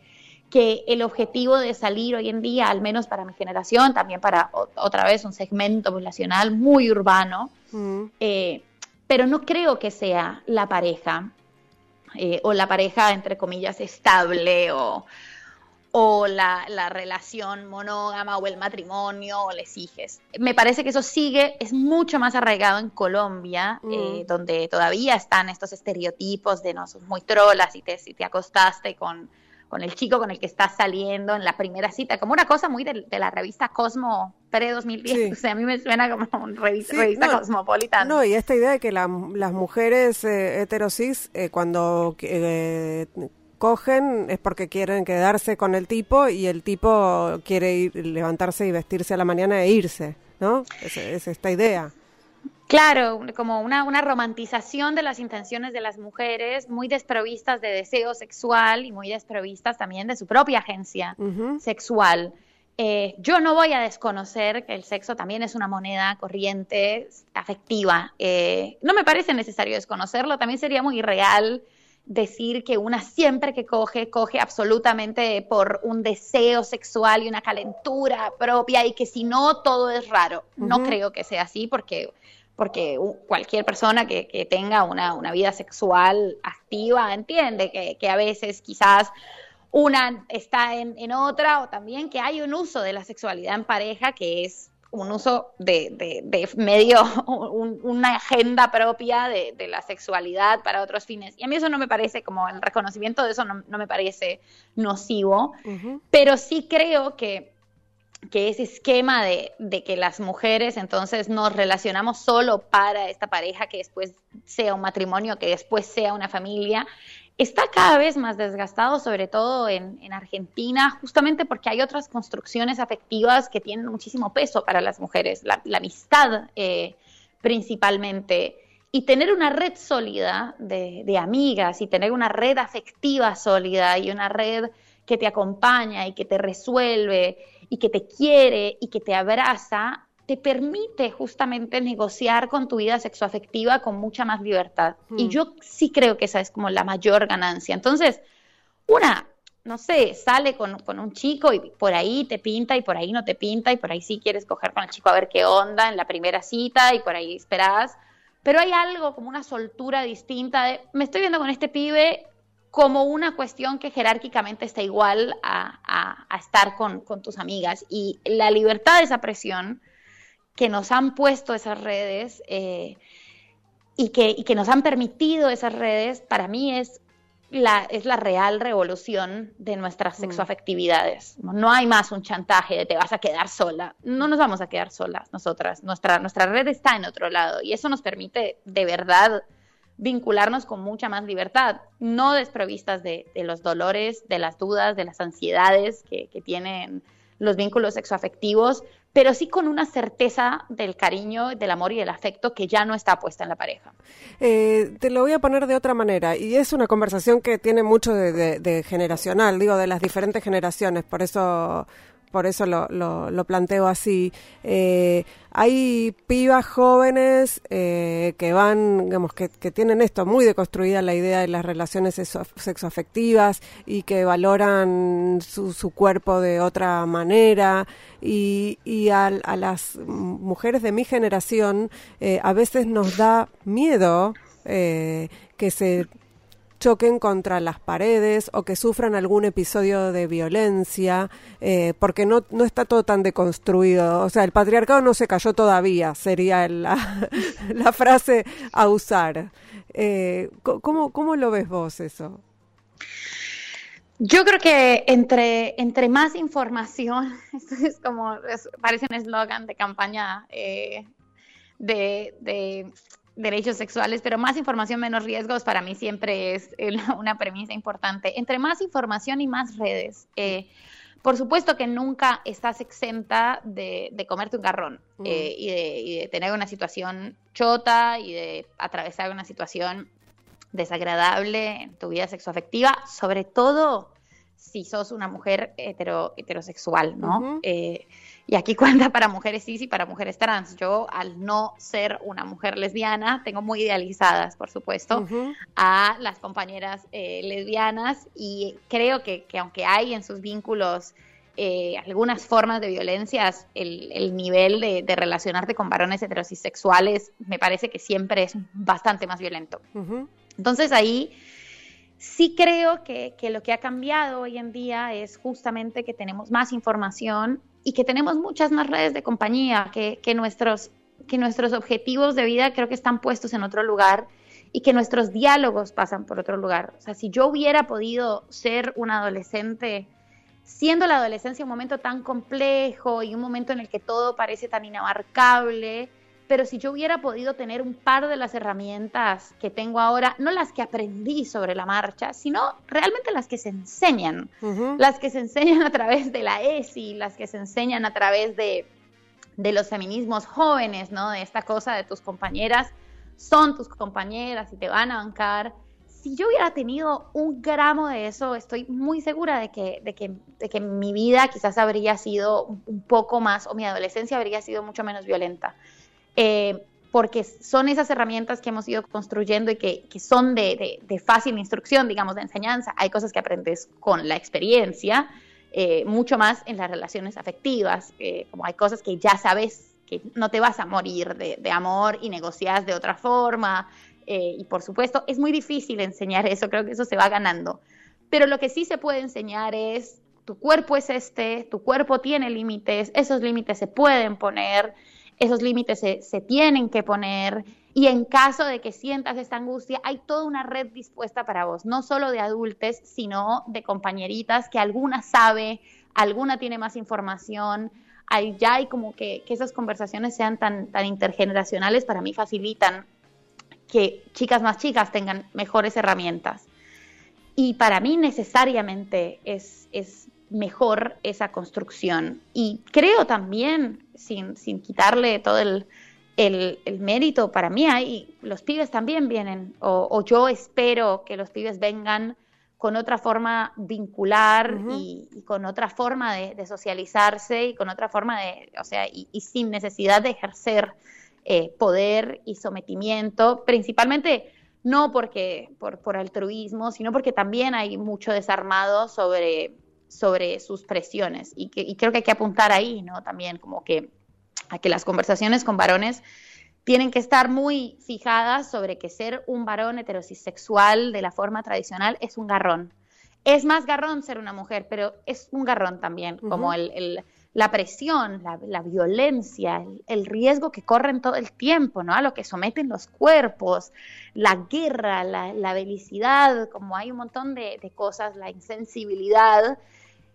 que el objetivo de salir hoy en día, al menos para mi generación, también para otra vez un segmento poblacional muy urbano, mm. eh, pero no creo que sea la pareja eh, o la pareja, entre comillas, estable o, o la, relación monógama o el matrimonio o les hijes. Me parece que eso sigue, es mucho más arraigado en Colombia, mm. eh, donde todavía están estos estereotipos de no, sos muy trolas y te, si te acostaste con, con el chico con el que estás saliendo en la primera cita, como una cosa muy de, la revista Cosmo pre-2010, o sea, a mí me suena como una revista, cosmopolitana. No, y esta idea de que las mujeres eh, heterosis, eh, cuando eh, cogen es porque quieren quedarse con el tipo y el tipo quiere ir, levantarse y vestirse a la mañana e irse, ¿no? Es, es esta idea. Claro, como una, una, romantización de las intenciones de las mujeres, muy desprovistas de deseo sexual y muy desprovistas también de su propia agencia sexual. Eh, yo no voy a desconocer que el sexo también es una moneda corriente, afectiva. Eh, no me parece necesario desconocerlo, también sería muy irreal decir que una siempre que coge, coge absolutamente por un deseo sexual y una calentura propia y que si no, todo es raro. No creo que sea así porque porque cualquier persona que, tenga una, vida sexual activa entiende que, a veces quizás una está en, otra o también que hay un uso de la sexualidad en pareja que es un uso de, medio, una agenda propia de, la sexualidad para otros fines. Y a mí eso no me parece, como el reconocimiento de eso no, me parece nocivo, pero sí creo que que ese esquema de, que las mujeres entonces nos relacionamos solo para esta pareja, que después sea un matrimonio, que después sea una familia, está cada vez más desgastado, sobre todo en, Argentina, justamente porque hay otras construcciones afectivas que tienen muchísimo peso para las mujeres, la, amistad eh, principalmente. Y tener una red sólida de, de amigas y tener una red afectiva sólida y una red que te acompaña y que te resuelve y que te quiere y que te abraza, te permite justamente negociar con tu vida sexoafectiva con mucha más libertad. Y hmm. yo sí creo que esa es como la mayor ganancia. Entonces, una, no sé, sale con, un chico y por ahí te pinta y por ahí no te pinta y por ahí sí quieres coger con el chico a ver qué onda en la primera cita y por ahí esperas. Pero hay algo como una soltura distinta de, me estoy viendo con este pibe, como una cuestión que jerárquicamente está igual a, estar con, tus amigas. Y la libertad de esa presión que nos han puesto esas redes eh, y, que, nos han permitido esas redes, para mí es la, es la real revolución de nuestras mm. sexoafectividades. No hay más un chantaje de te vas a quedar sola. No nos vamos a quedar solas nosotras. Nuestra, nuestra red está en otro lado y eso nos permite de verdad vincularnos con mucha más libertad, no desprovistas de, los dolores, de las dudas, de las ansiedades que, tienen los vínculos sexoafectivos, pero sí con una certeza del cariño, del amor y del afecto que ya no está puesta en la pareja. Eh, te lo voy a poner de otra manera, y es una conversación que tiene mucho de generacional, digo, de las diferentes generaciones, por eso por eso lo, lo, planteo así. Eh, hay pibas jóvenes eh, que van, digamos, que, tienen esto muy deconstruida la idea de las relaciones sexoafectivas y que valoran su, su cuerpo de otra manera. Y, y a, las mujeres de mi generación eh, a veces nos da miedo que se choquen contra las paredes o que sufran algún episodio de violencia, eh, porque no, no está todo tan deconstruido. O sea, el patriarcado no se cayó todavía, sería la, la frase a usar. Eh, ¿cómo, ¿Cómo lo ves vos eso? Yo creo que entre, entre más información, esto es como, parece un eslogan de campaña eh, de derechos sexuales, pero más información, menos riesgos, para mí siempre es una premisa importante. Entre más información y más redes. Eh, por supuesto que nunca estás exenta de, comerte un garrón mm. eh, y, de, tener una situación chota y de atravesar una situación desagradable en tu vida sexoafectiva, sobre todo si sos una mujer hetero, heterosexual, ¿no? Y aquí cuenta para mujeres cis y para mujeres trans. Yo, al no ser una mujer lesbiana, tengo muy idealizadas, por supuesto, a las compañeras eh, lesbianas y creo que, aunque hay en sus vínculos eh, algunas formas de violencias, el, nivel de, relacionarte con varones heterosexuales me parece que siempre es bastante más violento. Entonces ahí sí creo que, que, lo que ha cambiado hoy en día es justamente que tenemos más información y que tenemos muchas más redes de compañía, que, nuestros, que nuestros objetivos de vida creo que están puestos en otro lugar y que nuestros diálogos pasan por otro lugar. O sea, si yo hubiera podido ser un adolescente, siendo la adolescencia un momento tan complejo y un momento en el que todo parece tan inabarcable, pero si yo hubiera podido tener un par de las herramientas que tengo ahora, no las que aprendí sobre la marcha, sino realmente las que se enseñan, las que se enseñan a través de la ESI, las que se enseñan a través de, de los feminismos jóvenes, ¿no? De esta cosa de tus compañeras son tus compañeras y te van a bancar. Si yo hubiera tenido un gramo de eso, estoy muy segura de que, de que, de que mi vida quizás habría sido un poco más, o mi adolescencia habría sido mucho menos violenta. Eh, porque son esas herramientas que hemos ido construyendo y que, que son de, de, fácil instrucción, digamos, de enseñanza. Hay cosas que aprendes con la experiencia, eh, mucho más en las relaciones afectivas, eh, como hay cosas que ya sabes que no te vas a morir de, de amor y negocias de otra forma. Eh, y por supuesto, es muy difícil enseñar eso, creo que eso se va ganando. Pero lo que sí se puede enseñar es, tu cuerpo es este, tu cuerpo tiene límites, esos límites se pueden poner, esos límites se, tienen que poner. Y en caso de que sientas esta angustia, hay toda una red dispuesta para vos, no solo de adultos, sino de compañeritas que alguna sabe, alguna tiene más información, ya hay como que, esas conversaciones sean tan, tan intergeneracionales, para mí facilitan que chicas más chicas tengan mejores herramientas. Y para mí necesariamente es, es mejor esa construcción. Y creo también, sin, sin quitarle todo el, el, mérito, para mí hay, los pibes también vienen, o, o yo espero que los pibes vengan con otra forma vincular y, con otra forma de, socializarse y con otra forma de, o sea, y, sin necesidad de ejercer eh, poder y sometimiento, principalmente no porque por, por, altruismo, sino porque también hay mucho desarmado sobre, sobre sus presiones y, que, y creo que hay que apuntar ahí, ¿no? También como que a que las conversaciones con varones tienen que estar muy fijadas sobre que ser un varón heterosexual de la forma tradicional es un garrón. Es más garrón ser una mujer, pero es un garrón también, como el, la presión, la, violencia, el, riesgo que corren todo el tiempo, ¿no? A lo que someten los cuerpos, la guerra, la, la belicidad, como hay un montón de, cosas, la insensibilidad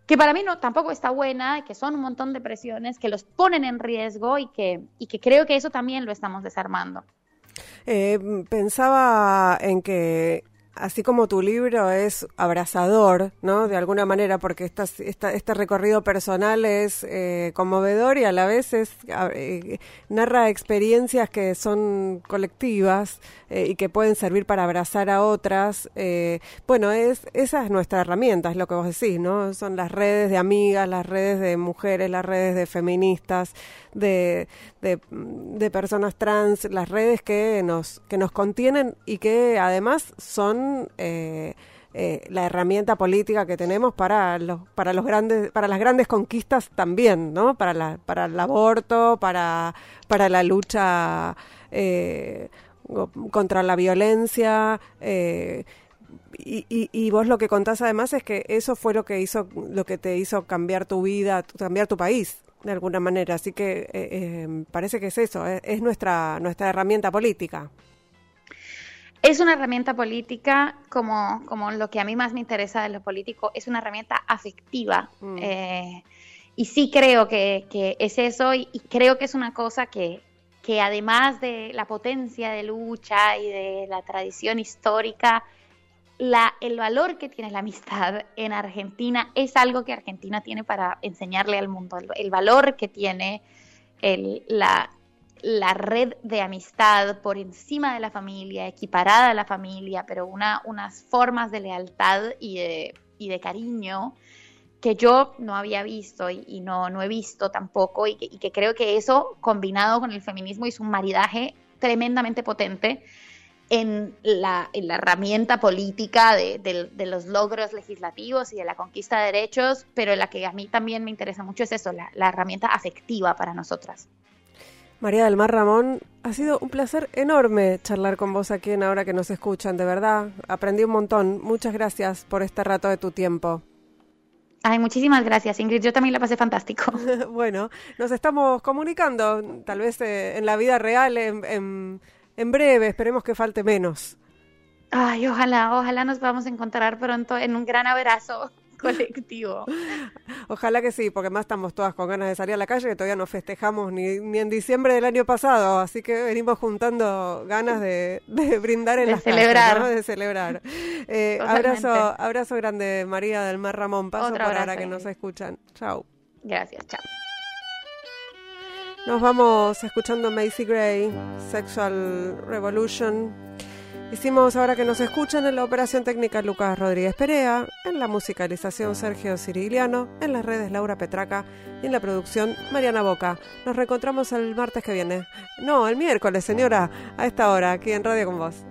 que para mí no tampoco está buena, que son un montón de presiones que los ponen en riesgo y que, y que creo que eso también lo estamos desarmando. Eh, pensaba en que así como tu libro es abrazador, ¿no? De alguna manera, porque esta, este recorrido personal es eh, conmovedor y a la vez es, eh, narra experiencias que son colectivas eh, y que pueden servir para abrazar a otras. bueno, es, esa es nuestra herramienta, es lo que vos decís, ¿no? Son las redes de amigas, las redes de mujeres, las redes de feministas, de, de, personas trans, las redes que nos, que nos contienen y que además son eh, eh, la herramienta política que tenemos para los, para los grandes, para las grandes conquistas también, ¿no? Para la, para el aborto, para, para la lucha eh, contra la violencia. Y, y, y, vos lo que contás además es que eso fue lo que hizo lo que te hizo cambiar tu vida cambiar tu país de alguna manera. Así que eh, eh, parece que es eso, eh, es, nuestra, nuestra herramienta política. Es una herramienta política, como, como lo que a mí más me interesa de lo político, es una herramienta afectiva. Mm. y sí creo que, que es eso y, creo que es una cosa que, que además de la potencia de lucha y de la tradición histórica, el valor que tiene la amistad en Argentina es algo que Argentina tiene para enseñarle al mundo, el, valor que tiene la, red de amistad por encima de la familia, equiparada a la familia, pero una, unas formas de lealtad y de, cariño que yo no había visto y, no, no he visto tampoco y que, creo que eso combinado con el feminismo es un maridaje tremendamente potente en la, herramienta política de, los logros legislativos y de la conquista de derechos, pero la que a mí también me interesa mucho es eso, la, herramienta afectiva para nosotras. María del Mar Ramón, ha sido un placer enorme charlar con vos aquí en Ahora que nos escuchan, de verdad, aprendí un montón. Muchas gracias por este rato de tu tiempo. Ay, muchísimas gracias, Ingrid. Yo también la pasé fantástico. bueno, nos estamos comunicando, tal vez eh, en la vida real, en en breve, esperemos que falte menos. Ay, ojalá, ojalá nos podamos encontrar pronto en un gran abrazo colectivo. Ojalá que sí, porque más estamos todas con ganas de salir a la calle, que todavía no festejamos ni, ni en diciembre del año pasado, así que venimos juntando ganas de, brindar en de las celebrar. de celebrar. Eh, abrazo, abrazo grande, María del Mar Ramón. Paso por ahora que nos escuchan. Chao. Gracias, chao. Nos vamos escuchando Macy Gray, Sexual Revolution. Hicimos ahora que nos escuchan en la operación técnica Lucas Rodríguez Perea, en la musicalización Sergio Cirigliano, en las redes Laura Petraca y en la producción Mariana Boca. Nos reencontramos el martes que viene. No, el miércoles, señora, a esta hora, aquí en Radio con Vos.